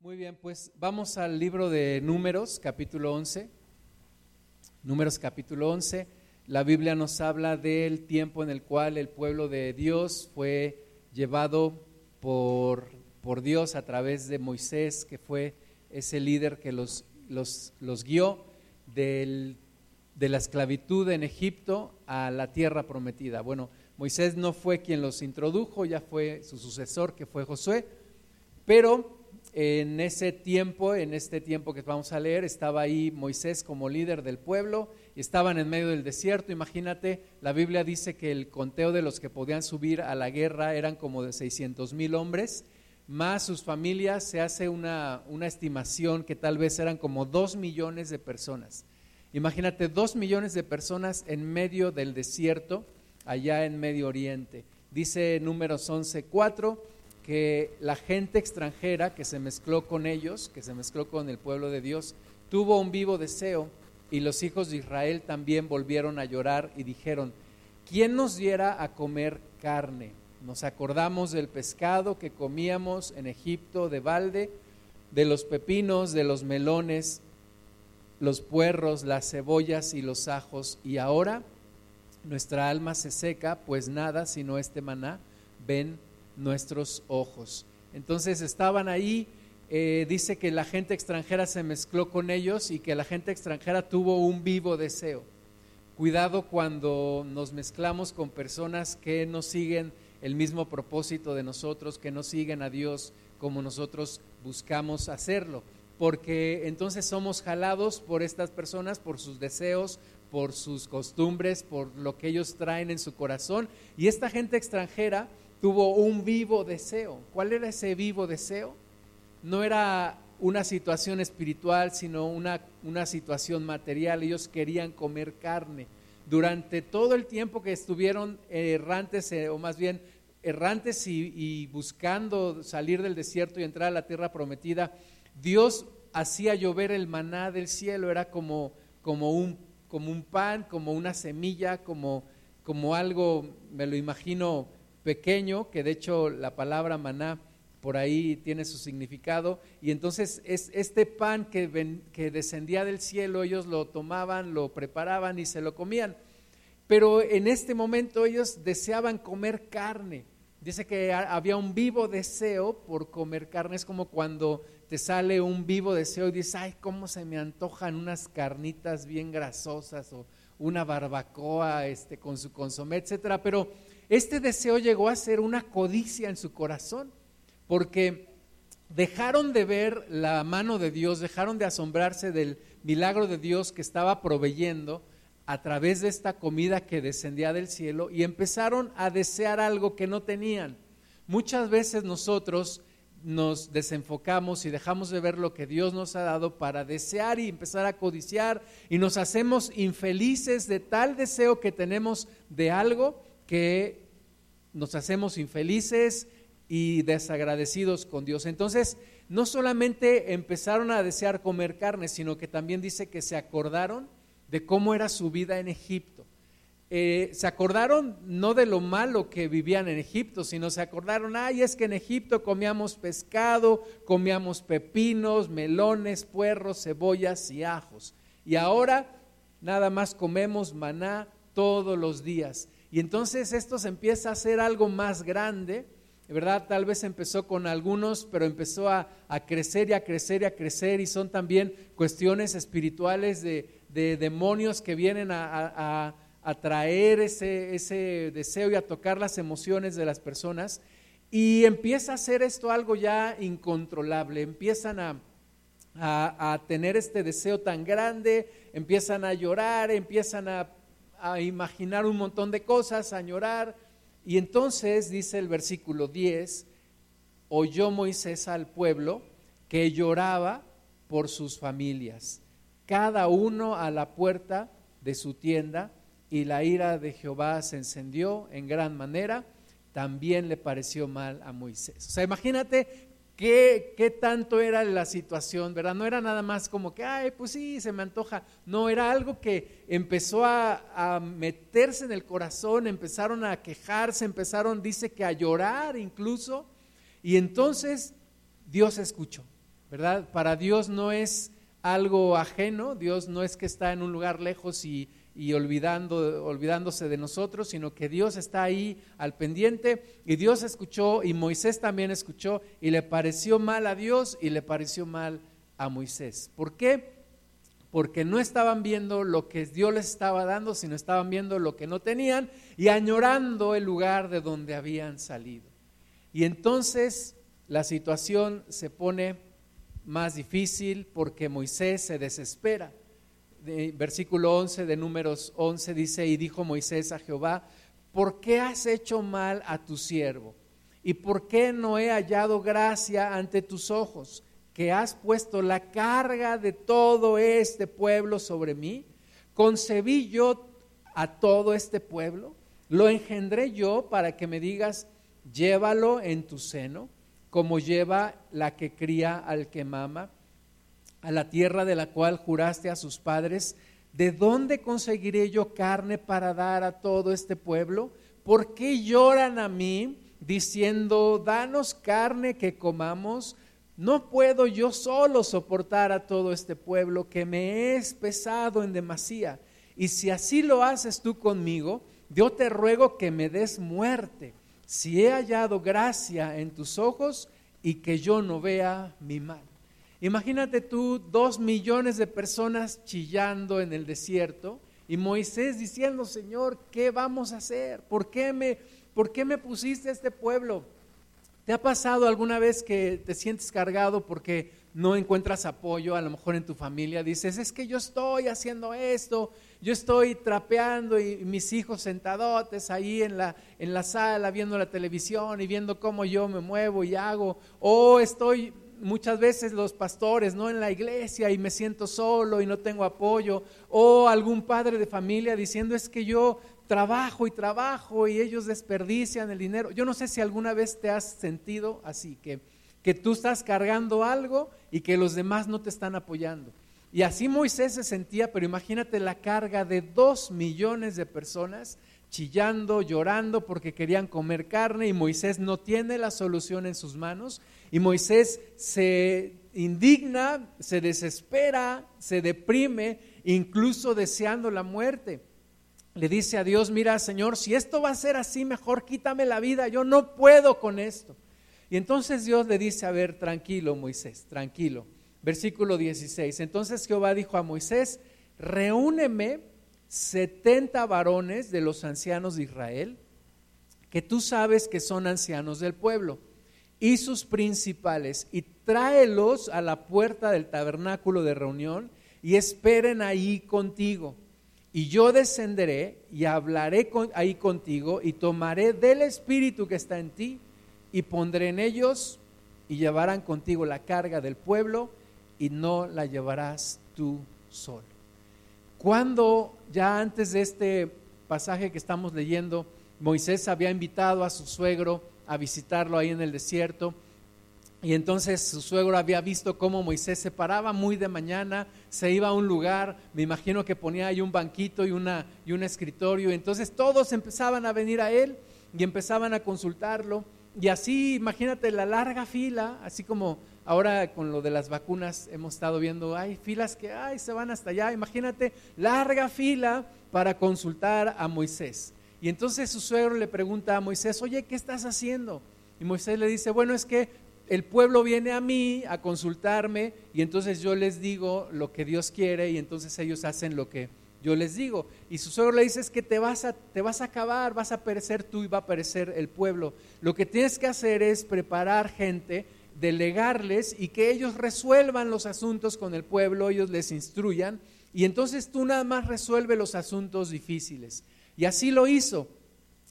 Muy bien, pues vamos al libro de Números, capítulo 11. Números, capítulo 11. La Biblia nos habla del tiempo en el cual el pueblo de Dios fue llevado por, por Dios a través de Moisés, que fue ese líder que los, los, los guió del, de la esclavitud en Egipto a la tierra prometida. Bueno, Moisés no fue quien los introdujo, ya fue su sucesor, que fue Josué, pero en ese tiempo, en este tiempo que vamos a leer, estaba ahí Moisés como líder del pueblo y estaban en medio del desierto. Imagínate, la Biblia dice que el conteo de los que podían subir a la guerra eran como de 600 mil hombres, más sus familias, se hace una, una estimación que tal vez eran como dos millones de personas. Imagínate, dos millones de personas en medio del desierto, allá en Medio Oriente. Dice números 11, 4 que la gente extranjera que se mezcló con ellos, que se mezcló con el pueblo de Dios, tuvo un vivo deseo y los hijos de Israel también volvieron a llorar y dijeron, ¿quién nos diera a comer carne? Nos acordamos del pescado que comíamos en Egipto de balde, de los pepinos, de los melones, los puerros, las cebollas y los ajos, y ahora nuestra alma se seca, pues nada sino este maná, ven nuestros ojos. Entonces estaban ahí, eh, dice que la gente extranjera se mezcló con ellos y que la gente extranjera tuvo un vivo deseo. Cuidado cuando nos mezclamos con personas que no siguen el mismo propósito de nosotros, que no siguen a Dios como nosotros buscamos hacerlo, porque entonces somos jalados por estas personas, por sus deseos, por sus costumbres, por lo que ellos traen en su corazón. Y esta gente extranjera tuvo un vivo deseo. ¿Cuál era ese vivo deseo? No era una situación espiritual, sino una, una situación material. Ellos querían comer carne. Durante todo el tiempo que estuvieron errantes, eh, o más bien errantes y, y, buscando salir del desierto y entrar a la tierra prometida, Dios hacía llover el maná del cielo, era como, como, un, como un pan, como una semilla, como, como algo, me lo imagino, pequeño, que de hecho la palabra maná por ahí tiene su significado, y entonces es este pan que, que descendía del cielo, ellos lo tomaban, lo preparaban y se lo comían. Pero en este momento ellos deseaban comer carne. Dice que había un vivo deseo por comer carne. Es como cuando te sale un vivo deseo y dices, ay, cómo se me antojan unas carnitas bien grasosas o una barbacoa este, con su consomé, etcétera. Pero este deseo llegó a ser una codicia en su corazón, porque dejaron de ver la mano de Dios, dejaron de asombrarse del milagro de Dios que estaba proveyendo a través de esta comida que descendía del cielo y empezaron a desear algo que no tenían. Muchas veces nosotros nos desenfocamos y dejamos de ver lo que Dios nos ha dado para desear y empezar a codiciar y nos hacemos infelices de tal deseo que tenemos de algo que nos hacemos infelices y desagradecidos con Dios. Entonces, no solamente empezaron a desear comer carne, sino que también dice que se acordaron de cómo era su vida en Egipto. Eh, se acordaron no de lo malo que vivían en Egipto, sino se acordaron, ay, es que en Egipto comíamos pescado, comíamos pepinos, melones, puerros, cebollas y ajos. Y ahora nada más comemos maná todos los días. Y entonces esto se empieza a hacer algo más grande, ¿verdad? Tal vez empezó con algunos, pero empezó a, crecer y a crecer y a crecer y son también cuestiones espirituales de, demonios que vienen a, traer ese, ese deseo y a tocar las emociones de las personas. Y empieza a hacer esto algo ya incontrolable, empiezan a, a, tener este deseo tan grande, empiezan a llorar, empiezan a a imaginar un montón de cosas, a llorar. Y entonces dice el versículo 10, oyó Moisés al pueblo que lloraba por sus familias, cada uno a la puerta de su tienda, y la ira de Jehová se encendió en gran manera, también le pareció mal a Moisés. O sea, imagínate ¿Qué, tanto era la situación, verdad? No era nada más como que, ay, pues sí, se me antoja. No, era algo que empezó a, a meterse en el corazón, empezaron a quejarse, empezaron, dice que a llorar incluso. Y entonces Dios escuchó. ¿verdad? Para Dios no es algo ajeno, Dios no es que está en un lugar lejos y, y olvidando, olvidándose de nosotros, sino que Dios está ahí al pendiente y Dios escuchó y Moisés también escuchó y le pareció mal a Dios y le pareció mal a Moisés. ¿Por qué? Porque no estaban viendo lo que Dios les estaba dando, sino estaban viendo lo que no tenían y añorando el lugar de donde habían salido. Y entonces la situación se pone más difícil porque Moisés se desespera versículo 11 de números 11 dice, y dijo Moisés a Jehová, ¿por qué has hecho mal a tu siervo? ¿Y por qué no he hallado gracia ante tus ojos, que has puesto la carga de todo este pueblo sobre mí? ¿Concebí yo a todo este pueblo? ¿Lo engendré yo para que me digas, llévalo en tu seno, como lleva la que cría al que mama? A la tierra de la cual juraste a sus padres, ¿de dónde conseguiré yo carne para dar a todo este pueblo? ¿Por qué lloran a mí diciendo, danos carne que comamos? No puedo yo solo soportar a todo este pueblo que me es pesado en demasía. Y si así lo haces tú conmigo, yo te ruego que me des muerte, si he hallado gracia en tus ojos y que yo no vea mi mal. Imagínate tú dos millones de personas chillando en el desierto y Moisés diciendo, Señor, ¿qué vamos a hacer? ¿Por qué me, por qué me pusiste este pueblo? ¿Te ha pasado alguna vez que te sientes cargado porque no encuentras apoyo, a lo mejor en tu familia? Dices, es que yo estoy haciendo esto, yo estoy trapeando y, mis hijos sentadotes ahí en la, en la sala viendo la televisión y viendo cómo yo me muevo y hago, o estoy muchas veces los pastores, ¿no? En la iglesia y me siento solo y no tengo apoyo, o algún padre de familia diciendo es que yo trabajo y trabajo y ellos desperdician el dinero. Yo no sé si alguna vez te has sentido así, que, que tú estás cargando algo y que los demás no te están apoyando. Y así Moisés se sentía, pero imagínate la carga de dos millones de personas chillando, llorando porque querían comer carne y Moisés no tiene la solución en sus manos y Moisés se indigna, se desespera, se deprime, incluso deseando la muerte. Le dice a Dios, mira Señor, si esto va a ser así, mejor quítame la vida, yo no puedo con esto. Y entonces Dios le dice, a ver, tranquilo Moisés, tranquilo. Versículo 16. Entonces Jehová dijo a Moisés, reúneme 70 varones de los ancianos de Israel, que tú sabes que son ancianos del pueblo, y sus principales, y tráelos a la puerta del tabernáculo de reunión y esperen ahí contigo. Y yo descenderé y hablaré ahí contigo y tomaré del espíritu que está en ti y pondré en ellos y llevarán contigo la carga del pueblo y no la llevarás tú solo. Cuando ya antes de este pasaje que estamos leyendo, Moisés había invitado a su suegro a visitarlo ahí en el desierto, y entonces su suegro había visto cómo Moisés se paraba muy de mañana, se iba a un lugar, me imagino que ponía ahí un banquito y, una, y un escritorio, entonces todos empezaban a venir a él y empezaban a consultarlo. Y así, imagínate la larga fila, así como Ahora con lo de las vacunas hemos estado viendo, hay filas que ay, se van hasta allá. Imagínate, larga fila para consultar a Moisés. Y entonces su suegro le pregunta a Moisés, oye, ¿qué estás haciendo? Y Moisés le dice, bueno, es que el pueblo viene a mí a consultarme y entonces yo les digo lo que Dios quiere y entonces ellos hacen lo que yo les digo. Y su suegro le dice, es que te vas a, te vas a acabar, vas a perecer tú y va a perecer el pueblo. Lo que tienes que hacer es preparar gente delegarles y que ellos resuelvan los asuntos con el pueblo, ellos les instruyan, y entonces tú nada más resuelve los asuntos difíciles. Y así lo hizo.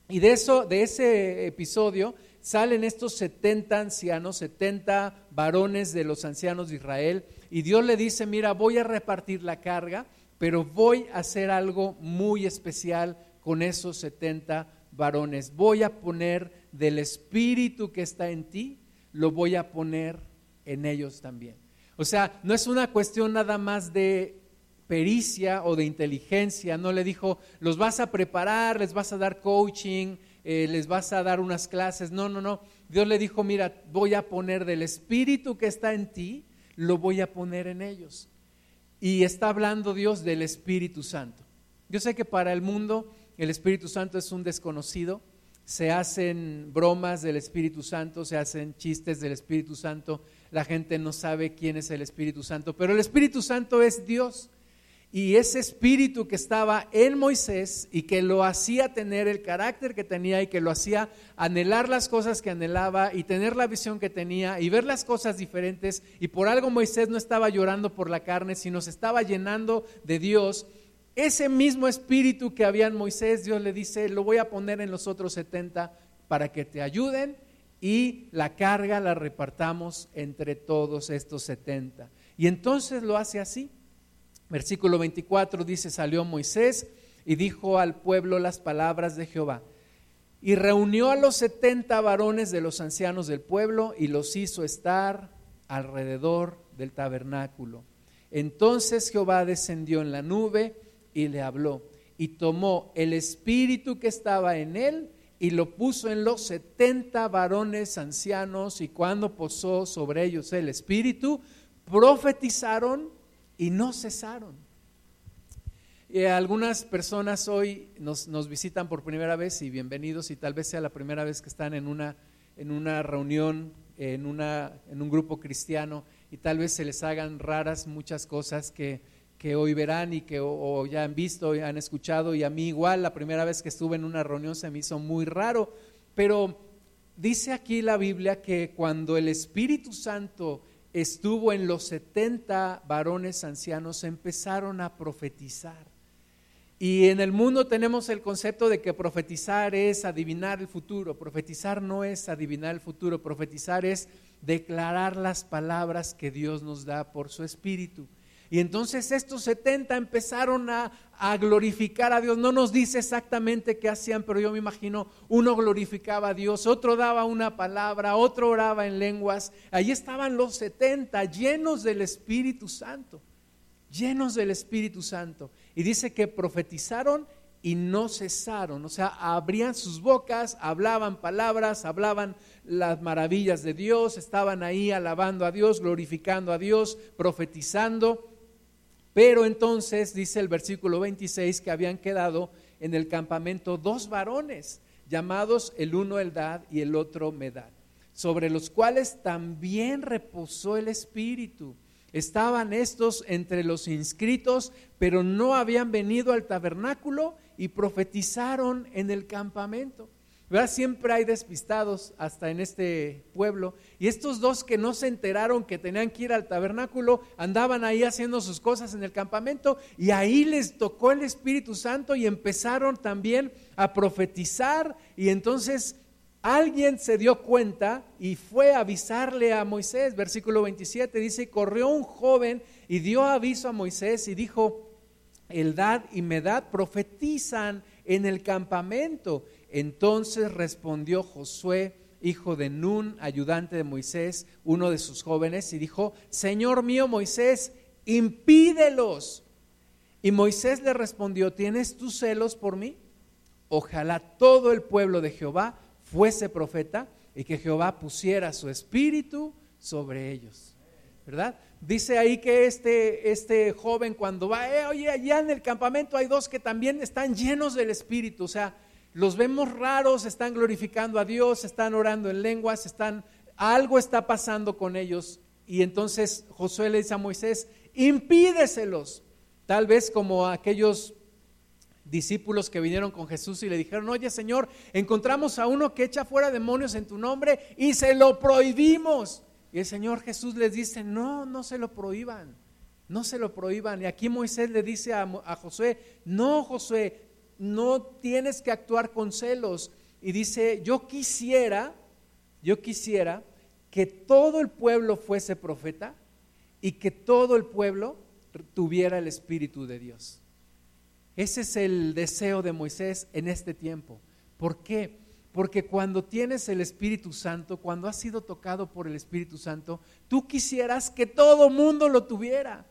Y de eso, de ese episodio, salen estos 70 ancianos, 70 varones de los ancianos de Israel, y Dios le dice, mira, voy a repartir la carga, pero voy a hacer algo muy especial con esos 70 varones. Voy a poner del espíritu que está en ti, lo voy a poner en ellos también. O sea, no es una cuestión nada más de pericia o de inteligencia, no le dijo, los vas a preparar, les vas a dar coaching, eh, les vas a dar unas clases, no, no, no. Dios le dijo, mira, voy a poner del espíritu que está en ti, lo voy a poner en ellos. Y está hablando Dios del Espíritu Santo. Yo sé que para el mundo el Espíritu Santo es un desconocido, se hacen bromas del Espíritu Santo, se hacen chistes del Espíritu Santo, la gente no sabe quién es el Espíritu Santo, pero el Espíritu Santo es Dios. Y ese espíritu que estaba en Moisés y que lo hacía tener el carácter que tenía y que lo hacía anhelar las cosas que anhelaba y tener la visión que tenía y ver las cosas diferentes. Y por algo Moisés no estaba llorando por la carne, sino se estaba llenando de Dios. Ese mismo espíritu que había en Moisés, Dios le dice, lo voy a poner en los otros 70 para que te ayuden y la carga la repartamos entre todos estos 70. Y entonces lo hace así. Versículo 24 dice, salió Moisés y dijo al pueblo las palabras de Jehová. Y reunió a los setenta varones de los ancianos del pueblo y los hizo estar alrededor del tabernáculo. Entonces Jehová descendió en la nube y le habló y tomó el espíritu que estaba en él y lo puso en los setenta varones ancianos y cuando posó sobre ellos el espíritu, profetizaron y no cesaron. Y algunas personas hoy nos, nos, visitan por primera vez y bienvenidos y tal vez sea la primera vez que están en una, en una reunión, en, una, en un grupo cristiano y tal vez se les hagan raras muchas cosas que, que hoy verán y que o, ya han visto y han escuchado y a mí igual la primera vez que estuve en una reunión se me hizo muy raro, pero dice aquí la Biblia que cuando el Espíritu Santo estuvo en los 70 varones ancianos, empezaron a profetizar. Y en el mundo tenemos el concepto de que profetizar es adivinar el futuro. Profetizar no es adivinar el futuro, profetizar es declarar las palabras que Dios nos da por su espíritu. Y entonces estos 70 empezaron a, glorificar a Dios. No nos dice exactamente qué hacían, pero yo me imagino, uno glorificaba a Dios, otro daba una palabra, otro oraba en lenguas. Allí estaban los 70 llenos del Espíritu Santo, llenos del Espíritu Santo. Y dice que profetizaron y no cesaron, o sea, abrían sus bocas, hablaban palabras, hablaban las maravillas de Dios, estaban ahí alabando a Dios, glorificando a Dios, profetizando. Pero entonces dice el versículo 26 que habían quedado en el campamento dos varones, llamados el uno Eldad y el otro Medad, sobre los cuales también reposó el Espíritu. Estaban estos entre los inscritos, pero no habían venido al tabernáculo y profetizaron en el campamento. Siempre hay despistados hasta en este pueblo. Y estos dos que no se enteraron que tenían que ir al tabernáculo, andaban ahí haciendo sus cosas en el campamento y ahí les tocó el Espíritu Santo y empezaron también a profetizar. Y entonces alguien se dio cuenta y fue a avisarle a Moisés. Versículo 27 dice, corrió un joven y dio aviso a Moisés y dijo, Eldad y Medad profetizan en el campamento. Entonces respondió Josué, hijo de Nun, ayudante de Moisés, uno de sus jóvenes, y dijo, Señor mío Moisés, impídelos. Y Moisés le respondió, ¿tienes tus celos por mí? Ojalá todo el pueblo de Jehová fuese profeta y que Jehová pusiera su espíritu sobre ellos. ¿Verdad? Dice ahí que este, este joven cuando va, eh, oye, allá en el campamento hay dos que también están llenos del espíritu, o sea, los vemos raros, están glorificando a Dios, están orando en lenguas, están, algo está pasando con ellos. Y entonces Josué le dice a Moisés, impídeselos. Tal vez como aquellos discípulos que vinieron con Jesús y le dijeron, oye Señor, encontramos a uno que echa fuera demonios en tu nombre y se lo prohibimos. Y el Señor Jesús les dice, no, no se lo prohíban, no se lo prohíban. Y aquí Moisés le dice a, a Josué, no Josué, no tienes que actuar con celos. Y dice, yo quisiera, yo quisiera que todo el pueblo fuese profeta y que todo el pueblo tuviera el Espíritu de Dios. Ese es el deseo de Moisés en este tiempo. ¿Por qué? Porque cuando tienes el Espíritu Santo, cuando has sido tocado por el Espíritu Santo, tú quisieras que todo mundo lo tuviera.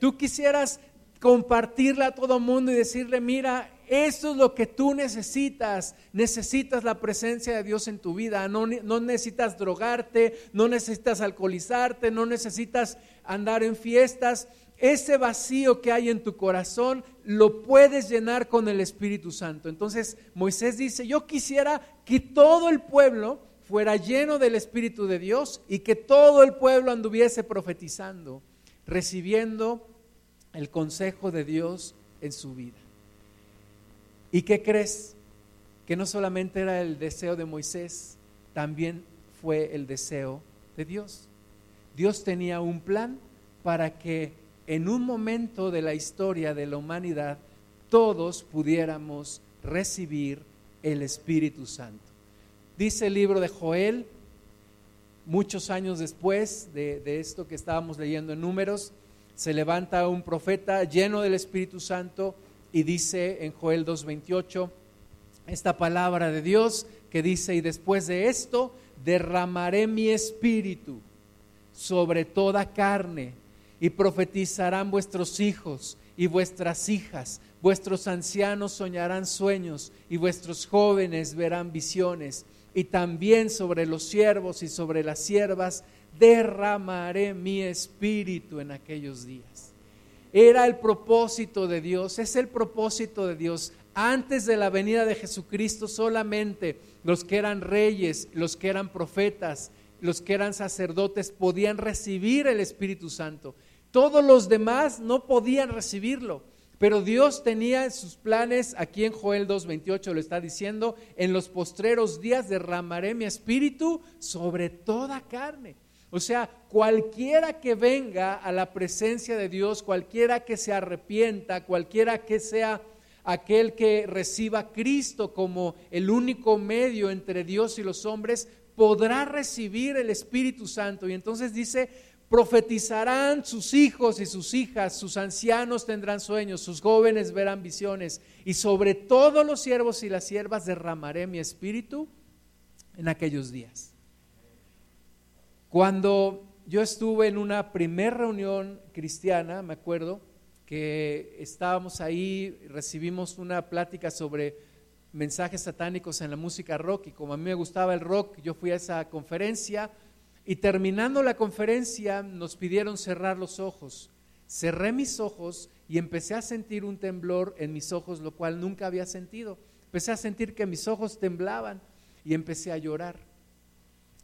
Tú quisieras compartirle a todo mundo y decirle, mira, Esto es lo que tú necesitas. Necesitas la presencia de Dios en tu vida. No, no necesitas drogarte, no necesitas alcoholizarte, no necesitas andar en fiestas. Ese vacío que hay en tu corazón lo puedes llenar con el Espíritu Santo. Entonces Moisés dice, yo quisiera que todo el pueblo fuera lleno del Espíritu de Dios y que todo el pueblo anduviese profetizando, recibiendo el consejo de Dios en su vida. ¿Y qué crees? Que no solamente era el deseo de Moisés, también fue el deseo de Dios. Dios tenía un plan para que en un momento de la historia de la humanidad todos pudiéramos recibir el Espíritu Santo. Dice el libro de Joel, muchos años después de, esto que estábamos leyendo en números, se levanta un profeta lleno del Espíritu Santo y dice en Joel 2.28 esta palabra de Dios que dice, y después de esto derramaré mi espíritu sobre toda carne y profetizarán vuestros hijos y vuestras hijas, vuestros ancianos soñarán sueños y vuestros jóvenes verán visiones y también sobre los siervos y sobre las siervas derramaré mi espíritu en aquellos días. Era el propósito de Dios, es el propósito de Dios. Antes de la venida de Jesucristo solamente los que eran reyes, los que eran profetas, los que eran sacerdotes podían recibir el Espíritu Santo. Todos los demás no podían recibirlo. Pero Dios tenía en sus planes, aquí en Joel 2.28 lo está diciendo, en los postreros días derramaré mi espíritu sobre toda carne. O sea, cualquiera que venga a la presencia de Dios, cualquiera que se arrepienta, cualquiera que sea aquel que reciba Cristo como el único medio entre Dios y los hombres, podrá recibir el Espíritu Santo. Y entonces dice, Profetizarán sus hijos y sus hijas, sus ancianos tendrán sueños, sus jóvenes verán visiones, y sobre todos los siervos y las siervas derramaré mi espíritu en aquellos días. Cuando yo estuve en una primera reunión cristiana, me acuerdo que estábamos ahí, recibimos una plática sobre mensajes satánicos en la música rock, y como a mí me gustaba el rock, yo fui a esa conferencia y terminando la conferencia nos pidieron cerrar los ojos. Cerré mis ojos y empecé a sentir un temblor en mis ojos, lo cual nunca había sentido. Empecé a sentir que mis ojos temblaban y empecé a llorar.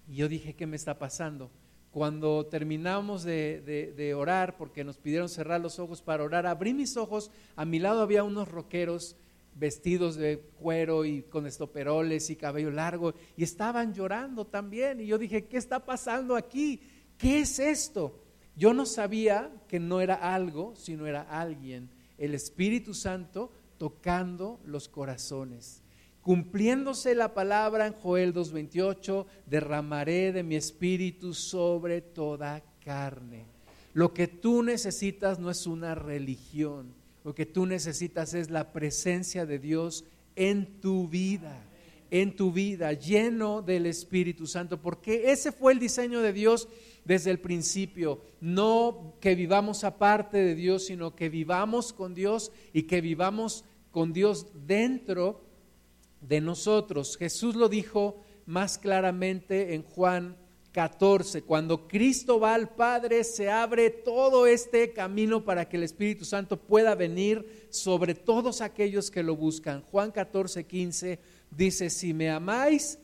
Y yo dije, ¿qué me está pasando? Cuando terminamos de, de, orar, porque nos pidieron cerrar los ojos para orar, abrí mis ojos, a mi lado había unos roqueros vestidos de cuero y con estoperoles y cabello largo y estaban llorando también. Y yo dije, ¿qué está pasando aquí? ¿Qué es esto? Yo no sabía que no era algo, sino era alguien, el Espíritu Santo tocando los corazones. Cumpliéndose la palabra en Joel 2.28, derramaré de mi espíritu sobre toda carne. Lo que tú necesitas no es una religión lo que tú necesitas es la presencia de Dios en tu vida, en tu vida, lleno del Espíritu Santo, porque ese fue el diseño de Dios desde el principio. No que vivamos aparte de Dios, sino que vivamos con Dios y que vivamos con Dios dentro de nosotros. Jesús lo dijo más claramente en Juan 14. Cuando Cristo va al Padre, se abre todo este camino para que el Espíritu Santo pueda venir sobre todos aquellos que lo buscan. Juan 14, 15 dice, si me amáis,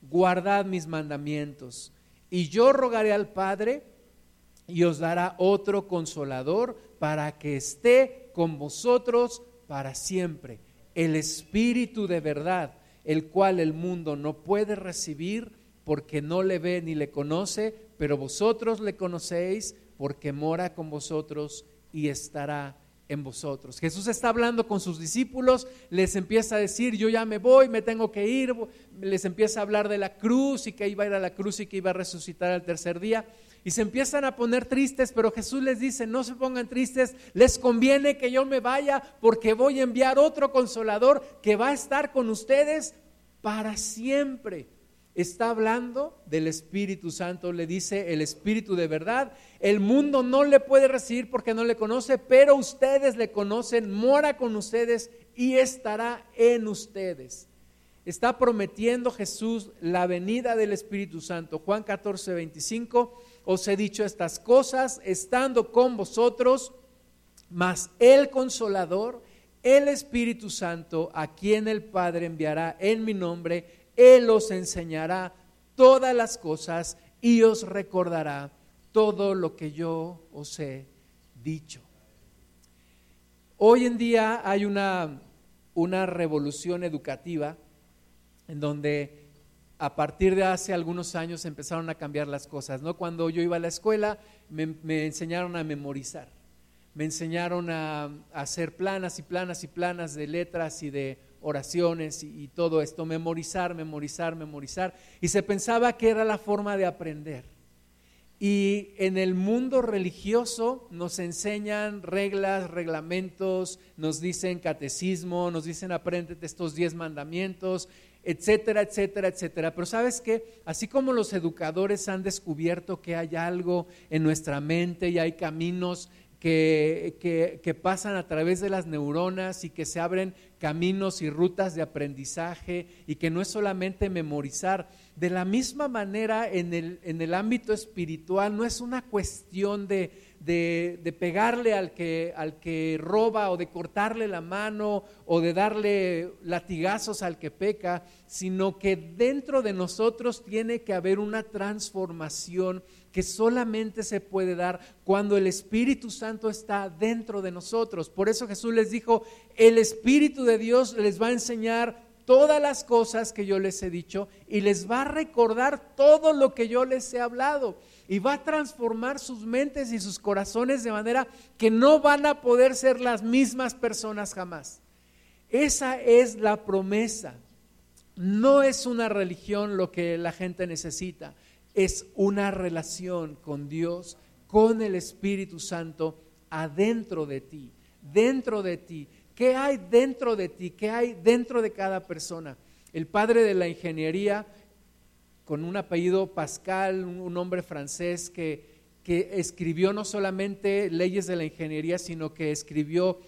guardad mis mandamientos. Y yo rogaré al Padre y os dará otro consolador para que esté con vosotros para siempre. El Espíritu de verdad, el cual el mundo no puede recibir porque no le ve ni le conoce, pero vosotros le conocéis porque mora con vosotros y estará en vosotros. Jesús está hablando con sus discípulos, les empieza a decir, yo ya me voy, me tengo que ir, les empieza a hablar de la cruz y que iba a ir a la cruz y que iba a resucitar al tercer día. Y se empiezan a poner tristes, pero Jesús les dice, no se pongan tristes, les conviene que yo me vaya porque voy a enviar otro consolador que va a estar con ustedes para siempre está hablando del Espíritu Santo, le dice el Espíritu de verdad. El mundo no le puede recibir porque no le conoce, pero ustedes le conocen, mora con ustedes y estará en ustedes. Está prometiendo Jesús la venida del Espíritu Santo. Juan 14, 25, os he dicho estas cosas estando con vosotros, mas el consolador, el Espíritu Santo, a quien el Padre enviará en mi nombre, Él os enseñará todas las cosas y os recordará todo lo que yo os he dicho. Hoy en día hay una, una revolución educativa en donde a partir de hace algunos años empezaron a cambiar las cosas. ¿no? Cuando yo iba a la escuela me, enseñaron a memorizar, me enseñaron a, hacer planas y planas y planas de letras y de oraciones y, todo esto, memorizar, memorizar, memorizar. Y se pensaba que era la forma de aprender. Y en el mundo religioso nos enseñan reglas, reglamentos, nos dicen catecismo, nos dicen apréndete estos diez mandamientos etcétera, etcétera, etcétera. Pero sabes que así como los educadores han descubierto que hay algo en nuestra mente y hay caminos que, que, pasan a través de las neuronas y que se abren caminos y rutas de aprendizaje y que no es solamente memorizar. De la misma manera en el, en el ámbito espiritual no es una cuestión de, de, pegarle al que, al que roba o de cortarle la mano o de darle latigazos al que peca, sino que dentro de nosotros tiene que haber una transformación que solamente se puede dar cuando el Espíritu Santo está dentro de nosotros. Por eso Jesús les dijo, el Espíritu de Dios les va a enseñar todas las cosas que yo les he dicho y les va a recordar todo lo que yo les he hablado y va a transformar sus mentes y sus corazones de manera que no van a poder ser las mismas personas jamás. Esa es la promesa. No es una religión lo que la gente necesita, es una relación con Dios, con el Espíritu Santo adentro de ti, dentro de ti. ¿Qué hay dentro de ti? ¿Qué hay dentro de cada persona? El padre de la ingeniería con un apellido Pascal, un hombre francés que, que escribió no solamente leyes de la ingeniería, sino que escribió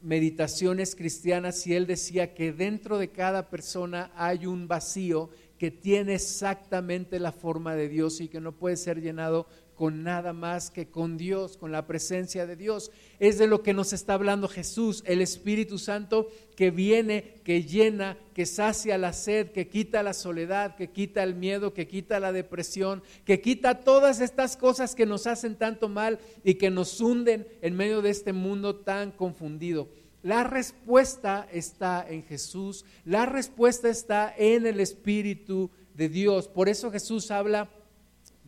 meditaciones cristianas y él decía que dentro de cada persona hay un vacío que tiene exactamente la forma de Dios y que no puede ser llenado con nada más que con Dios, con la presencia de Dios. Es de lo que nos está hablando Jesús, el Espíritu Santo que viene, que llena, que sacia la sed, que quita la soledad, que quita el miedo, que quita la depresión, que quita todas estas cosas que nos hacen tanto mal y que nos hunden en medio de este mundo tan confundido. La respuesta está en Jesús, la respuesta está en el Espíritu de Dios. Por eso Jesús habla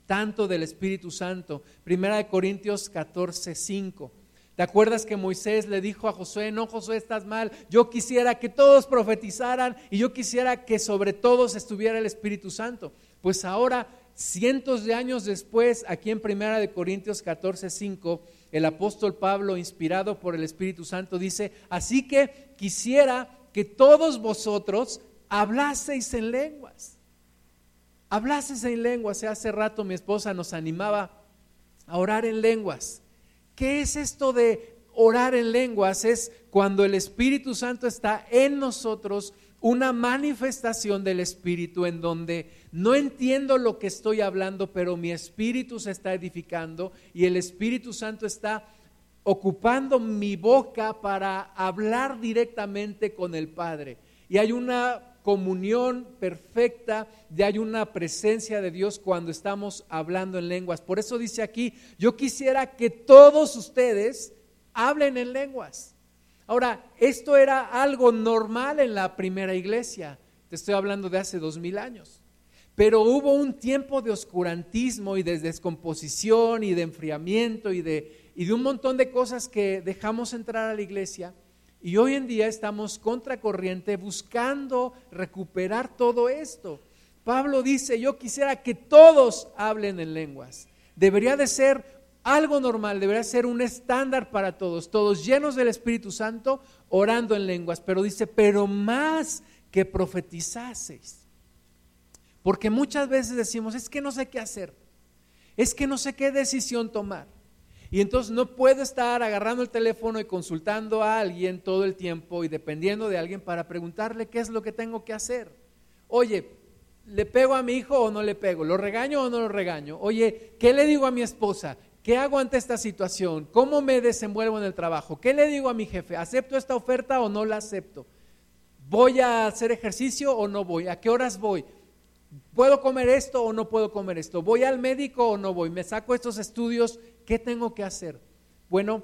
tanto del Espíritu Santo. Primera de Corintios 14, 5. ¿Te acuerdas que Moisés le dijo a Josué, no Josué, estás mal, yo quisiera que todos profetizaran y yo quisiera que sobre todos estuviera el Espíritu Santo? Pues ahora, cientos de años después, aquí en Primera de Corintios 14, 5, el apóstol Pablo, inspirado por el Espíritu Santo, dice, así que quisiera que todos vosotros hablaseis en lenguas hablases en lenguas. Hace rato mi esposa nos animaba a orar en lenguas. ¿Qué es esto de orar en lenguas? Es cuando el Espíritu Santo está en nosotros, una manifestación del Espíritu en donde no entiendo lo que estoy hablando, pero mi Espíritu se está edificando y el Espíritu Santo está ocupando mi boca para hablar directamente con el Padre. Y hay una comunión perfecta, de hay una presencia de Dios cuando estamos hablando en lenguas. Por eso dice aquí, yo quisiera que todos ustedes hablen en lenguas. Ahora, esto era algo normal en la primera iglesia, te estoy hablando de hace dos mil años, pero hubo un tiempo de oscurantismo y de descomposición y de enfriamiento y de, un montón de cosas que dejamos entrar a la iglesia y hoy en día estamos contracorriente buscando recuperar todo esto. Pablo dice, yo quisiera que todos hablen en lenguas. Debería de ser algo normal, debería ser un estándar para todos, todos llenos del Espíritu Santo, orando en lenguas. Pero dice, pero más que profetizaseis. Porque muchas veces decimos, es que no sé qué hacer, es que no sé qué decisión tomar Y entonces no puedo estar agarrando el teléfono y consultando a alguien todo el tiempo y dependiendo de alguien para preguntarle qué es lo que tengo que hacer. Oye, ¿le pego a mi hijo o no le pego? ¿Lo regaño o no lo regaño? Oye, ¿qué le digo a mi esposa? ¿Qué hago ante esta situación? ¿Cómo me desenvuelvo en el trabajo? ¿Qué le digo a mi jefe? ¿Acepto esta oferta o no la acepto? ¿Voy a hacer ejercicio o no voy? ¿A qué horas voy? ¿Puedo comer esto o no puedo comer esto? ¿Voy al médico o no voy? ¿Me saco estos estudios? ¿Qué tengo que hacer? Bueno,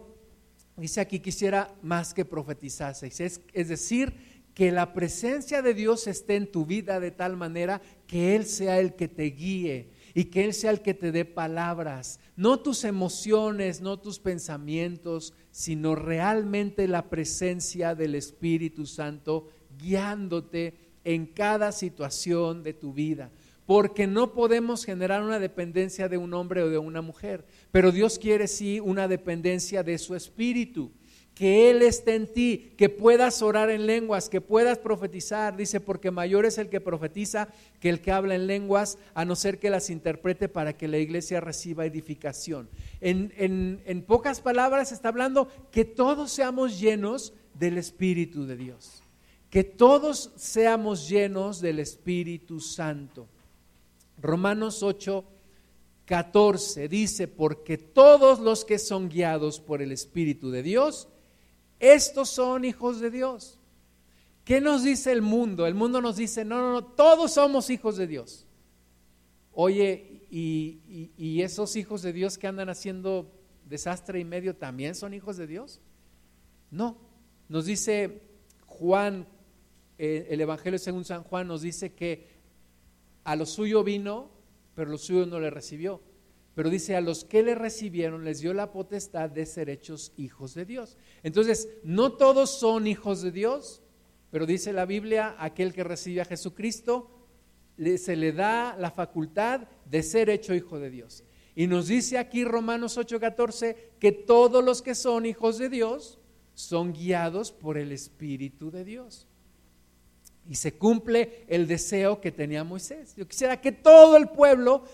dice aquí, quisiera más que profetizase. Es, es decir, que la presencia de Dios esté en tu vida de tal manera que Él sea el que te guíe y que Él sea el que te dé palabras, no tus emociones, no tus pensamientos, sino realmente la presencia del Espíritu Santo guiándote en cada situación de tu vida. Porque no podemos generar una dependencia de un hombre o de una mujer, pero Dios quiere sí una dependencia de su Espíritu que Él esté en ti, que puedas orar en lenguas, que puedas profetizar. Dice, porque mayor es el que profetiza que el que habla en lenguas, a no ser que las interprete para que la iglesia reciba edificación. En, en pocas palabras está hablando que todos seamos llenos del Espíritu de Dios, que todos seamos llenos del Espíritu Santo. Romanos 8. 14 dice, porque todos los que son guiados por el Espíritu de Dios, estos son hijos de Dios. ¿Qué nos dice el mundo? El mundo nos dice, no, no, no, todos somos hijos de Dios. Oye, y, esos hijos de Dios que andan haciendo desastre y medio también son hijos de Dios? No, nos dice Juan, eh, el Evangelio según San Juan nos dice que a lo suyo vino, pero lo suyo no le recibió. Pero dice, a los que le recibieron les dio la potestad de ser hechos hijos de Dios. Entonces, no todos son hijos de Dios, pero dice la Biblia, aquel que recibe a Jesucristo, se le da la facultad de ser hecho hijo de Dios. Y nos dice aquí Romanos 8:14 que todos los que son hijos de Dios son guiados por el Espíritu de Dios. Y se cumple el deseo que tenía Moisés. Yo quisiera que todo el pueblo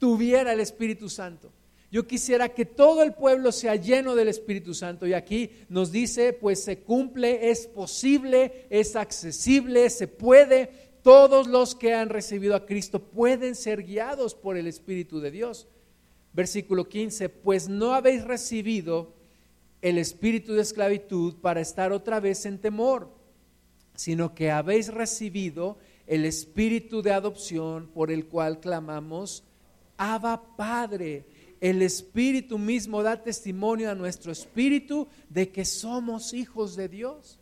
tuviera el Espíritu Santo. Yo quisiera que todo el pueblo sea lleno del Espíritu Santo y aquí nos dice, pues se cumple, es posible, es accesible, se puede. Todos los que han recibido a Cristo pueden ser guiados por el Espíritu de Dios. Versículo 15, pues no habéis recibido el espíritu de esclavitud para estar otra vez en temor, sino que habéis recibido el espíritu de adopción por el cual clamamos, Abba Padre. El Espíritu mismo da testimonio a nuestro espíritu de que somos hijos de Dios.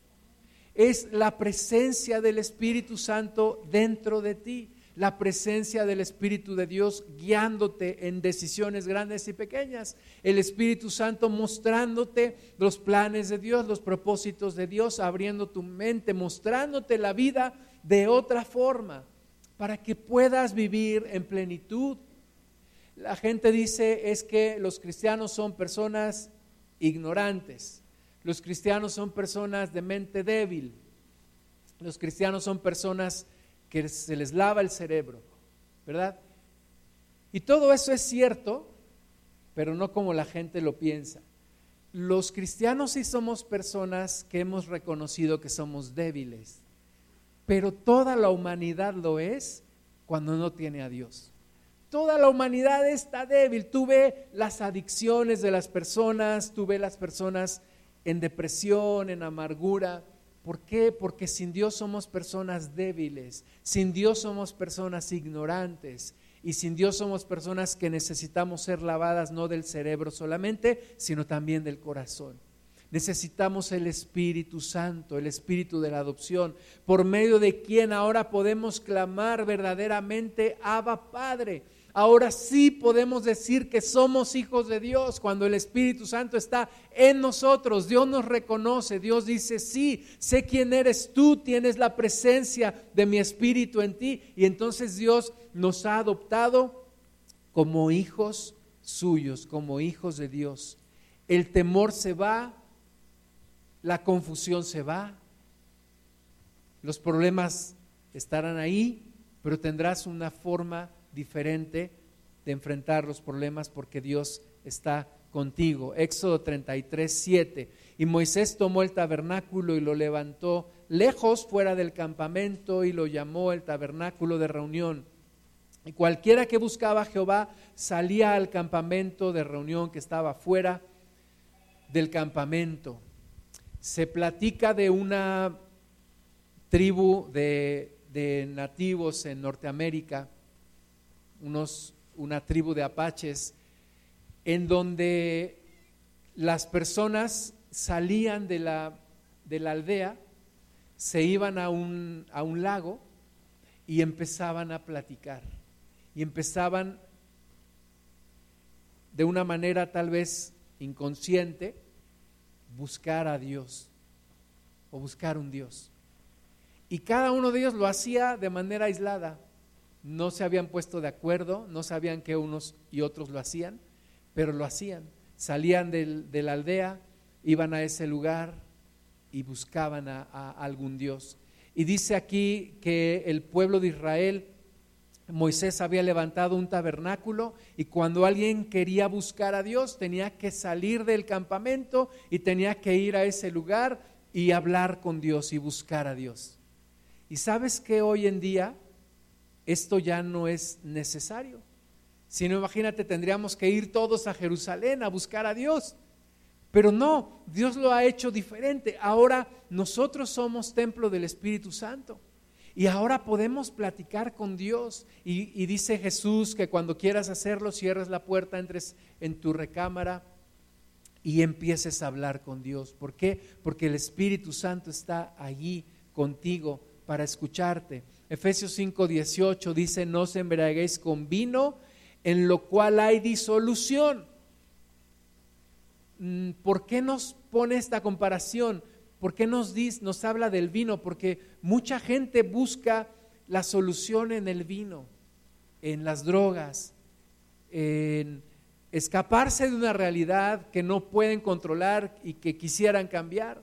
Es la presencia del Espíritu Santo dentro de ti, la presencia del Espíritu de Dios guiándote en decisiones grandes y pequeñas, el Espíritu Santo mostrándote los planes de Dios, los propósitos de Dios, abriendo tu mente, mostrándote la vida de otra forma, para que puedas vivir en plenitud la gente dice es que los cristianos son personas ignorantes, los cristianos son personas de mente débil, los cristianos son personas que se les lava el cerebro, ¿verdad? Y todo eso es cierto, pero no como la gente lo piensa. Los cristianos sí somos personas que hemos reconocido que somos débiles, pero toda la humanidad lo es cuando no tiene a Dios. Toda la humanidad está débil. Tú ves las adicciones de las personas, tú ves las personas en depresión, en amargura. ¿Por qué? Porque sin Dios somos personas débiles, sin Dios somos personas ignorantes y sin Dios somos personas que necesitamos ser lavadas no del cerebro solamente, sino también del corazón. Necesitamos el Espíritu Santo, el Espíritu de la adopción, por medio de quien ahora podemos clamar verdaderamente, Abba Padre ahora sí podemos decir que somos hijos de Dios cuando el Espíritu Santo está en nosotros. Dios nos reconoce, Dios dice, sí, sé quién eres tú, tienes la presencia de mi Espíritu en ti. Y entonces Dios nos ha adoptado como hijos suyos, como hijos de Dios. El temor se va, la confusión se va, los problemas estarán ahí, pero tendrás una forma diferente de enfrentar los problemas porque Dios está contigo. Éxodo 33, 7. Y Moisés tomó el tabernáculo y lo levantó lejos fuera del campamento y lo llamó el tabernáculo de reunión. Y cualquiera que buscaba a Jehová salía al campamento de reunión que estaba fuera del campamento. Se platica de una tribu de, nativos en Norteamérica, unos, una tribu de apaches, en donde las personas salían de la, de la aldea, se iban a un, a un lago y empezaban a platicar. Y empezaban de una manera tal vez inconsciente buscar a Dios o buscar un Dios. Y cada uno de ellos lo hacía de manera aislada. No se habían puesto de acuerdo, no sabían que unos y otros lo hacían, pero lo hacían. Salían de la aldea, iban a ese lugar y buscaban a algún Dios. Y dice aquí que el pueblo de Israel, Moisés había levantado un tabernáculo y cuando alguien quería buscar a Dios tenía que salir del campamento y tenía que ir a ese lugar y hablar con Dios y buscar a Dios. Y sabes que hoy en día esto ya no es necesario. Si no, imagínate, tendríamos que ir todos a Jerusalén a buscar a Dios. Pero no, Dios lo ha hecho diferente. Ahora nosotros somos templo del Espíritu Santo. Y ahora podemos platicar con Dios. Y, dice Jesús que cuando quieras hacerlo, cierres la puerta, entres en tu recámara y empieces a hablar con Dios. ¿Por qué? Porque el Espíritu Santo está allí contigo para escucharte. Efesios 5:18 dice, no se embriaguéis con vino, en lo cual hay disolución. Mm, ¿Por qué nos pone esta comparación? ¿Por qué nos, dice, nos habla del vino? Porque mucha gente busca la solución en el vino, en las drogas, en escaparse de una realidad que no pueden controlar y que quisieran cambiar.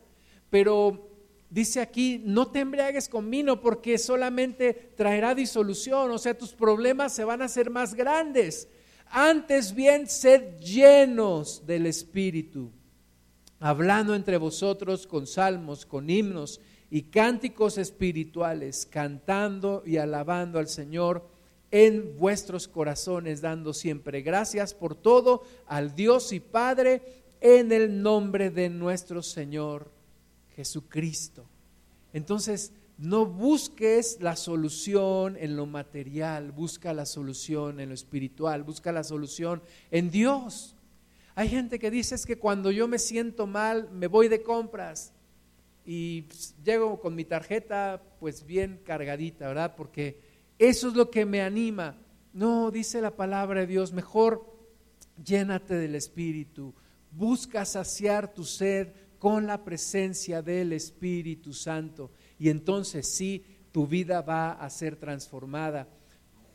Pero dice aquí, no te embriagues con vino porque solamente traerá disolución, o sea, tus problemas se van a hacer más grandes. Antes bien, sed llenos del Espíritu, hablando entre vosotros con salmos, con himnos y cánticos espirituales, cantando y alabando al Señor en vuestros corazones, dando siempre gracias por todo al Dios y Padre en el nombre de nuestro Señor Jesucristo. Entonces, no busques la solución en lo material, busca la solución en lo espiritual, busca la solución en Dios. Hay gente que dice es que cuando yo me siento mal me voy de compras y pues, llego con mi tarjeta pues bien cargadita, ¿verdad? Porque eso es lo que me anima. No, dice la palabra de Dios, mejor llénate del Espíritu, busca saciar tu sed con la presencia del Espíritu Santo. Y entonces sí, tu vida va a ser transformada.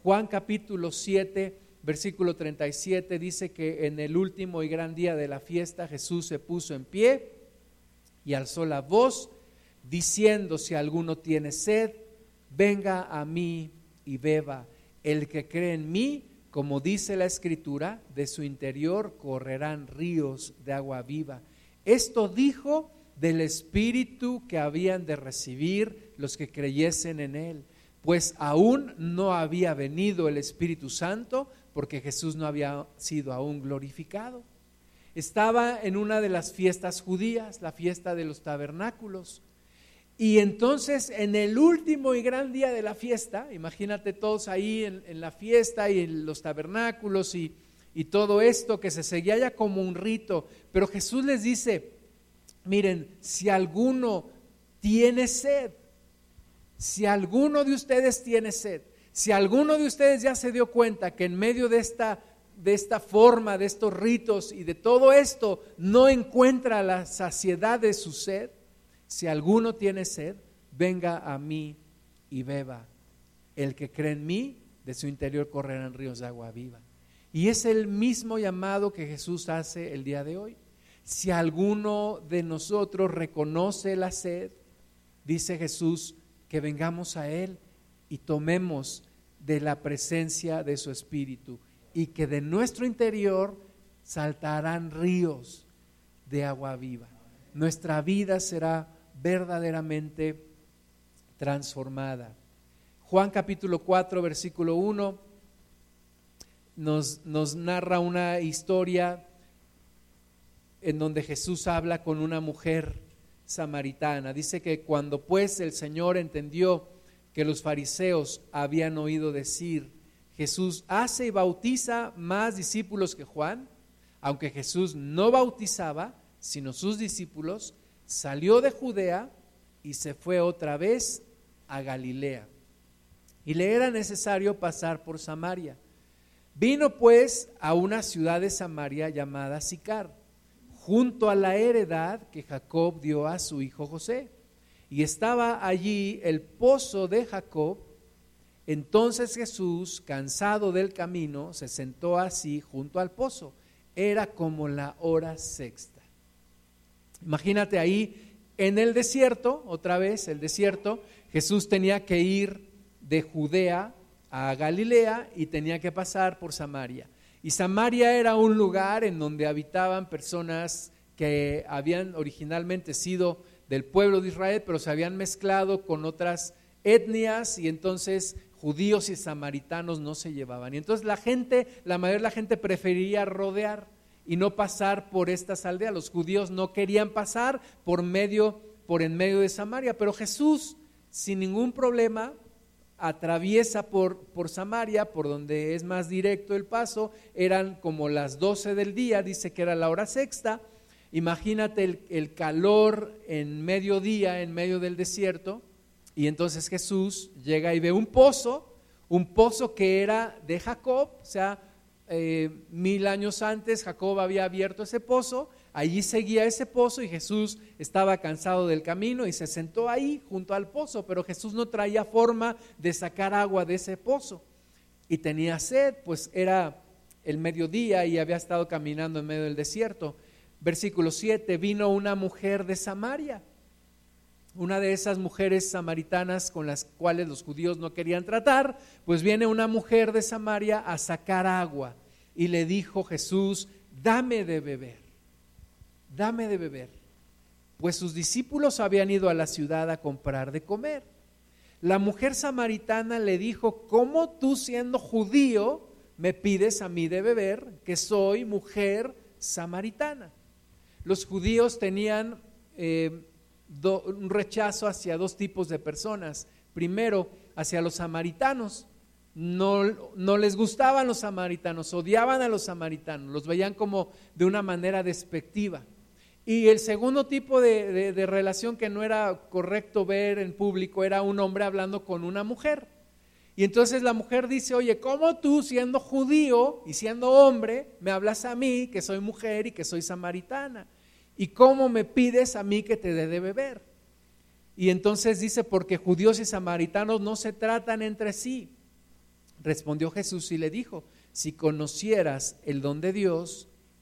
Juan capítulo 7, versículo 37 dice que en el último y gran día de la fiesta Jesús se puso en pie y alzó la voz diciendo, si alguno tiene sed, venga a mí y beba. El que cree en mí, como dice la escritura, de su interior correrán ríos de agua viva. Esto dijo del Espíritu que habían de recibir los que creyesen en Él, pues aún no había venido el Espíritu Santo porque Jesús no había sido aún glorificado. Estaba en una de las fiestas judías, la fiesta de los tabernáculos. Y entonces en el último y gran día de la fiesta, imagínate todos ahí en, la fiesta y en los tabernáculos y, y todo esto que se seguía ya como un rito, pero Jesús les dice, miren, si alguno tiene sed, si alguno de ustedes tiene sed, si alguno de ustedes ya se dio cuenta que en medio de esta, de esta forma, de estos ritos y de todo esto no encuentra la saciedad de su sed, si alguno tiene sed, venga a mí y beba. El que cree en mí, de su interior correrán ríos de agua viva. Y es el mismo llamado que Jesús hace el día de hoy. Si alguno de nosotros reconoce la sed, dice Jesús, que vengamos a Él y tomemos de la presencia de su Espíritu y que de nuestro interior saltarán ríos de agua viva. Nuestra vida será verdaderamente transformada. Juan capítulo 4, versículo 1 nos, nos narra una historia en donde Jesús habla con una mujer samaritana. Dice que cuando pues el Señor entendió que los fariseos habían oído decir, Jesús hace y bautiza más discípulos que Juan, aunque Jesús no bautizaba, sino sus discípulos, salió de Judea y se fue otra vez a Galilea. Y le era necesario pasar por Samaria. Vino pues a una ciudad de Samaria llamada Sicar, junto a la heredad que Jacob dio a su hijo José. Y estaba allí el pozo de Jacob. Entonces Jesús, cansado del camino, se sentó así junto al pozo. Era como la hora sexta. Imagínate ahí en el desierto, otra vez el desierto, Jesús tenía que ir de Judea a Galilea y tenía que pasar por Samaria. Y Samaria era un lugar en donde habitaban personas que habían originalmente sido del pueblo de Israel, pero se habían mezclado con otras etnias y entonces judíos y samaritanos no se llevaban. Y entonces la gente, la mayoría de la gente prefería rodear y no pasar por estas aldeas. Los judíos no querían pasar por medio, por en medio de Samaria, pero Jesús, sin ningún problema, atraviesa por, por Samaria, por donde es más directo el paso, eran como las 12 del día, dice que era la hora sexta. Imagínate el, el calor en mediodía, en medio del desierto, y entonces Jesús llega y ve un pozo, un pozo que era de Jacob, o sea, eh, mil años antes Jacob había abierto ese pozo, allí seguía ese pozo y Jesús estaba cansado del camino y se sentó ahí junto al pozo, pero Jesús no traía forma de sacar agua de ese pozo y tenía sed, pues era el mediodía y había estado caminando en medio del desierto. Versículo 7, vino una mujer de Samaria, una de esas mujeres samaritanas con las cuales los judíos no querían tratar, pues viene una mujer de Samaria a sacar agua y le dijo Jesús, dame de beber, dame de beber. Pues sus discípulos habían ido a la ciudad a comprar de comer. La mujer samaritana le dijo, ¿cómo tú siendo judío me pides a mí de beber, que soy mujer samaritana? Los judíos tenían eh, un rechazo hacia dos tipos de personas. Primero, hacia los samaritanos no, no, les gustaban los samaritanos, odiaban a los samaritanos, los veían como de una manera despectiva. Y el segundo tipo de, de, relación que no era correcto ver en público era un hombre hablando con una mujer. Y entonces la mujer dice, oye, ¿cómo tú siendo judío y siendo hombre me hablas a mí que soy mujer y que soy samaritana? ¿Y cómo me pides a mí que te dé de beber? Y entonces dice, porque judíos y samaritanos no se tratan entre sí Respondió Jesús y le dijo, si conocieras el don de Dios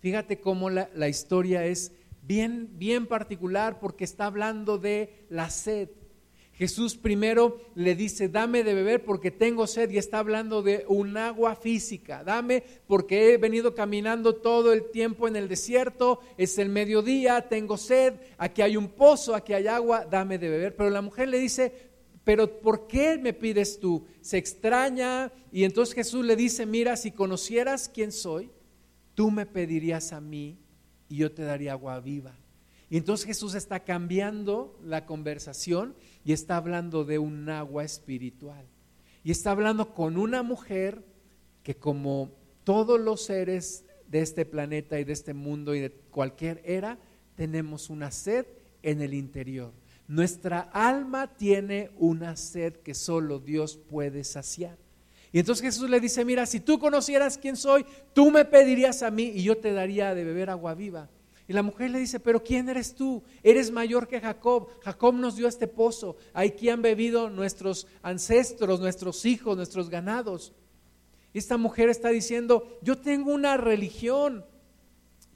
Fíjate cómo la, la historia es bien, bien particular porque está hablando de la sed. Jesús primero le dice, dame de beber porque tengo sed y está hablando de un agua física. Dame porque he venido caminando todo el tiempo en el desierto, es el mediodía, tengo sed, aquí hay un pozo, aquí hay agua, dame de beber. Pero la mujer le dice, pero ¿por qué me pides tú? Se extraña y entonces Jesús le dice, mira, si conocieras quién soy, tú me pedirías a mí y yo te daría agua viva. Y entonces Jesús está cambiando la conversación y está hablando de un agua espiritual. Y está hablando con una mujer que como todos los seres de este planeta y de este mundo y de cualquier era, tenemos una sed en el interior. Nuestra alma tiene una sed que solo Dios puede saciar. Y entonces Jesús le dice, mira, si tú conocieras quién soy, tú me pedirías a mí y yo te daría de beber agua viva. Y la mujer le dice, pero ¿quién eres tú? Eres mayor que Jacob. Jacob nos dio este pozo. Aquí han bebido nuestros ancestros, nuestros hijos, nuestros ganados. Y esta mujer está diciendo, yo tengo una religión.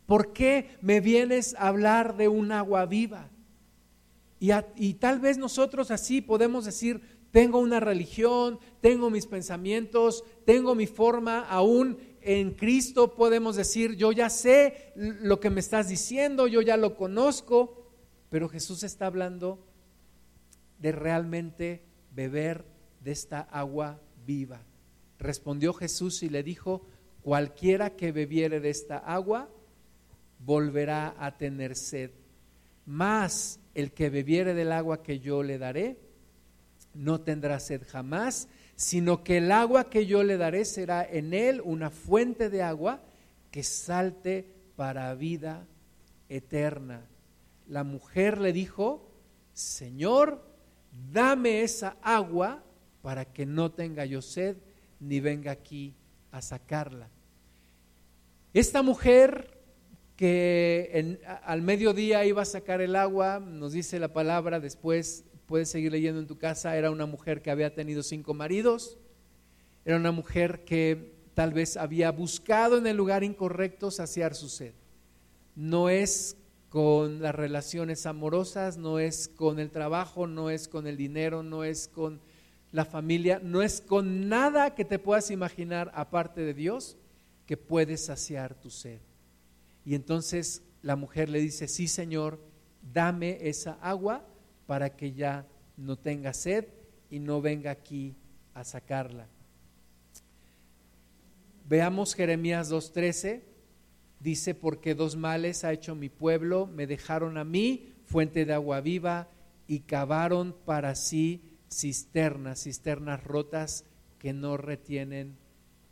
¿Por qué me vienes a hablar de un agua viva? Y, y tal vez nosotros así podemos decir, tengo una religión, tengo mis pensamientos, tengo mi forma, aún en Cristo podemos decir, yo ya sé lo que me estás diciendo, yo ya lo conozco, pero Jesús está hablando de realmente beber de esta agua viva. Respondió Jesús y le dijo, cualquiera que bebiere de esta agua volverá a tener sed, mas el que bebiere del agua que yo le daré no tendrá sed jamás, sino que el agua que yo le daré será en él una fuente de agua que salte para vida eterna. La mujer le dijo, Señor, dame esa agua para que no tenga yo sed ni venga aquí a sacarla. Esta mujer que al mediodía iba a sacar el agua, nos dice la palabra, después puedes seguir leyendo en tu casa, era una mujer que había tenido cinco maridos, era una mujer que tal vez había buscado en el lugar incorrecto saciar su sed. No es con las relaciones amorosas, no es con el trabajo, no es con el dinero, no es con la familia, no es con nada que te puedas imaginar aparte de Dios que puedes saciar tu sed. Y entonces la mujer le dice, sí Señor, dame esa agua para que ya no tenga sed y no venga aquí a sacarla. Veamos Jeremías 2.13, dice, porque dos males ha hecho mi pueblo, me dejaron a mí fuente de agua viva y cavaron para sí cisternas, cisternas rotas que no retienen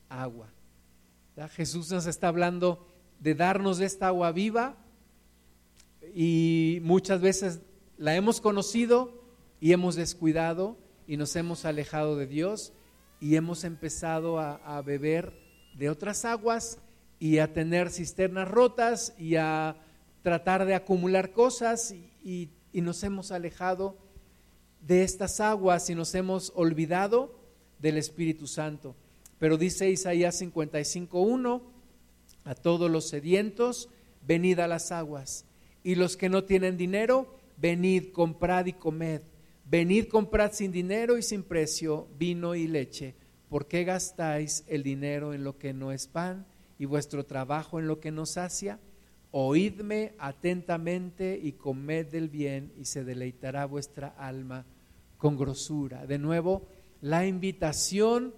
agua. Jesús nos está hablando de darnos esta agua viva y muchas veces la hemos conocido y hemos descuidado y nos hemos alejado de Dios y hemos empezado a, beber de otras aguas y a tener cisternas rotas y a tratar de acumular cosas y, y nos hemos alejado de estas aguas y nos hemos olvidado del Espíritu Santo. Pero dice Isaías 55.1, a todos los sedientos, venid a las aguas, y los que no tienen dinero, venid, comprad y comed. Venid, comprad sin dinero y sin precio vino y leche. ¿Por qué gastáis el dinero en lo que no es pan y vuestro trabajo en lo que no sacia? Oídme atentamente y comed del bien y se deleitará vuestra alma con grosura. De nuevo, la invitación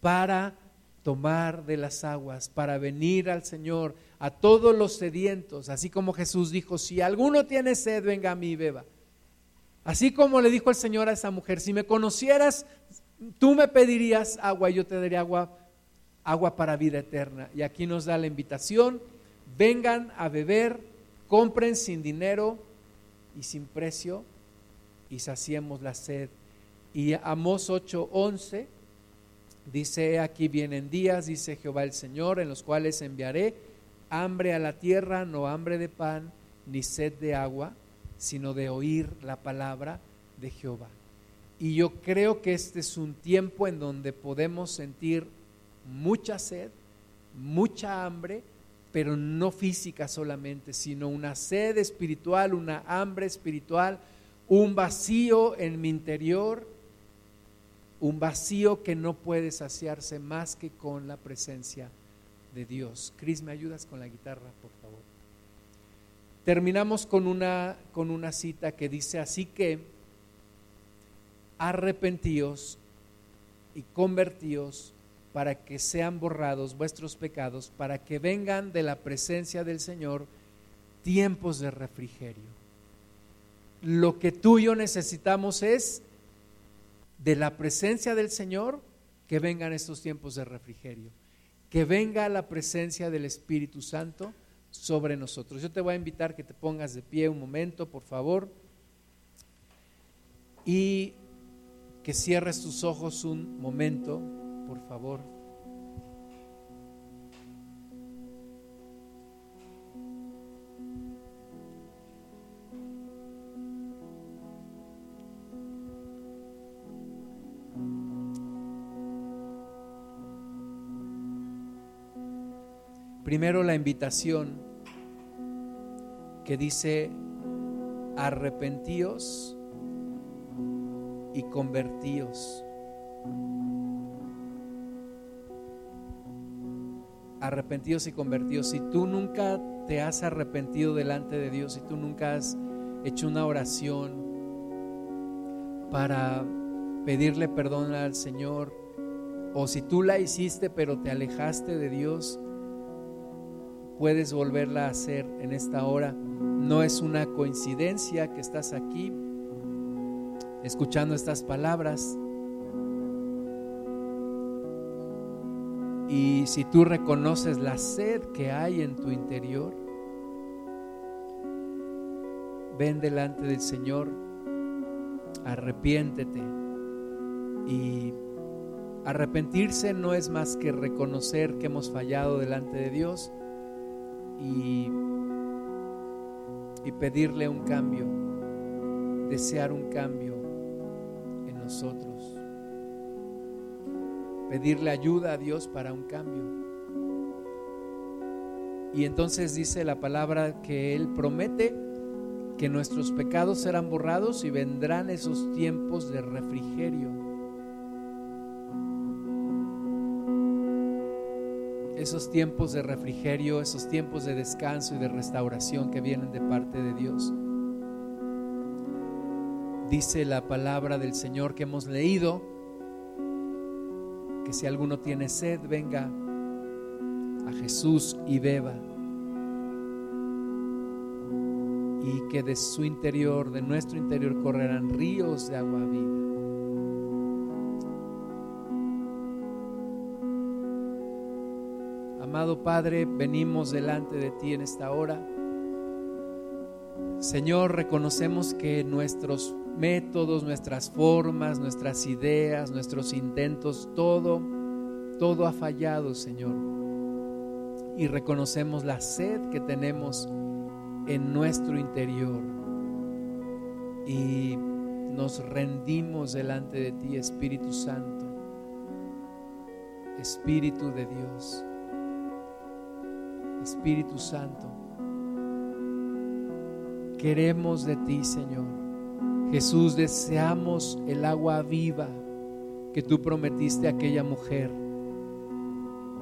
para tomar de las aguas, para venir al Señor, a todos los sedientos, así como Jesús dijo, si alguno tiene sed, venga a mí y beba. Así como le dijo el Señor a esa mujer, si me conocieras, tú me pedirías agua y yo te daría agua, agua para vida eterna. Y aquí nos da la invitación, vengan a beber, compren sin dinero y sin precio y saciemos la sed. Y Amos 8:11 dice, aquí vienen días, dice Jehová el Señor, en los cuales enviaré hambre a la tierra, no hambre de pan, ni sed de agua, sino de oír la palabra de Jehová. Y yo creo que este es un tiempo en donde podemos sentir mucha sed, mucha hambre, pero no física solamente, sino una sed espiritual, una hambre espiritual, un vacío en mi interior, un vacío que no puede saciarse más que con la presencia de Dios. Cris, ¿me ayudas con la guitarra, por favor? Terminamos con una, con una cita que dice, así que arrepentíos y convertíos para que sean borrados vuestros pecados, para que vengan de la presencia del Señor tiempos de refrigerio. Lo que tú y yo necesitamos es de la presencia del Señor que vengan estos tiempos de refrigerio que venga la presencia del Espíritu Santo sobre nosotros. Yo te voy a invitar que te pongas de pie un momento, por favor, y que cierres tus ojos un momento, por favor. Primero la invitación que dice, arrepentíos y convertíos. Arrepentidos y convertidos. Si tú nunca te has arrepentido delante de Dios, si tú nunca has hecho una oración para pedirle perdón al Señor, o si tú la hiciste pero te alejaste de Dios, puedes volverla a hacer en esta hora. No es una coincidencia que estás aquí escuchando estas palabras. Y si tú reconoces la sed que hay en tu interior, ven delante del Señor, arrepiéntete. Y arrepentirse no es más que reconocer que hemos fallado delante de Dios y, y pedirle un cambio, desear un cambio en nosotros, pedirle ayuda a Dios para un cambio. Y entonces dice la palabra que Él promete que nuestros pecados serán borrados y vendrán esos tiempos de refrigerio esos tiempos de refrigerio, esos tiempos de descanso y de restauración que vienen de parte de Dios. Dice la palabra del Señor que hemos leído, que si alguno tiene sed, venga a Jesús y beba. Y que de su interior, de nuestro interior, correrán ríos de agua viva. Amado Padre, venimos delante de ti en esta hora. Señor, reconocemos que nuestros métodos, nuestras formas, nuestras ideas, nuestros intentos, todo, todo ha fallado, Señor. Y reconocemos la sed que tenemos en nuestro interior. Y nos rendimos delante de ti, Espíritu Santo, Espíritu de Dios. Espíritu Santo, queremos de ti, Señor. Jesús, deseamos el agua viva que tú prometiste a aquella mujer.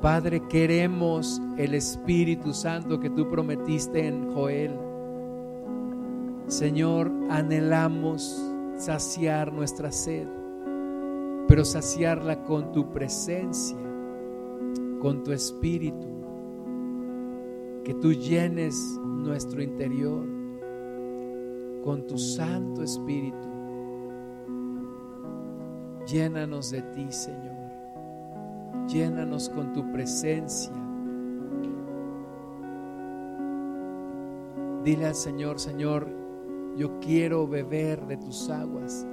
Padre, queremos el Espíritu Santo que tú prometiste en Joel. Señor, anhelamos saciar nuestra sed, pero saciarla con tu presencia, con tu Espíritu que tú llenes nuestro interior con tu Santo Espíritu. Llénanos de ti, Señor. Llénanos con tu presencia. Dile al Señor, Señor, yo quiero beber de tus aguas.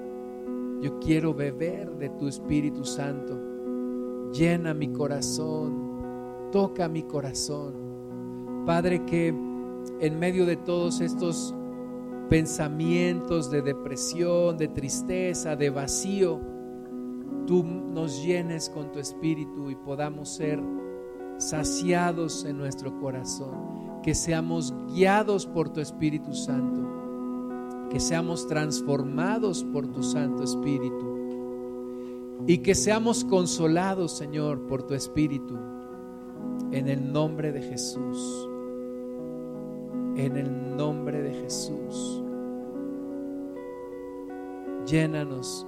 Yo quiero beber de tu Espíritu Santo. Llena mi corazón. Toca mi corazón. Padre, que en medio de todos estos pensamientos de depresión, de tristeza, de vacío, tú nos llenes con tu espíritu y podamos ser saciados en nuestro corazón, que seamos guiados por tu Espíritu Santo, que seamos transformados por tu Santo Espíritu y que seamos consolados, Señor, por tu Espíritu, en el nombre de Jesús en el nombre de Jesús. Llénanos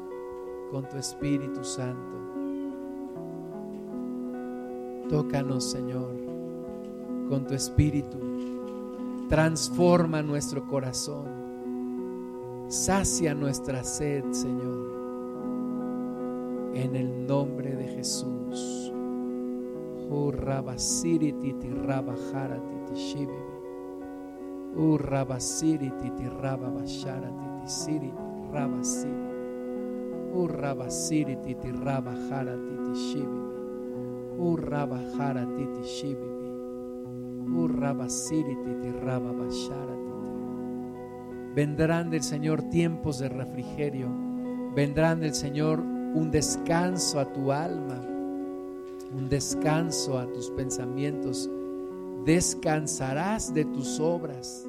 con tu Espíritu Santo. Tócanos, Señor, con tu Espíritu. Transforma nuestro corazón. Sacia nuestra sed, Señor. En el nombre de Jesús. Urrabasiri titi raba bashara titi siri rabasiri. Urrabasiri titi raba jara titi shibibi. Urraba jara titi shibibi. Urrabasiri titi raba bashara titi. Vendrán del Señor tiempos de refrigerio. Vendrán del Señor un descanso a tu alma, un descanso a tus pensamientos descansarás de tus obras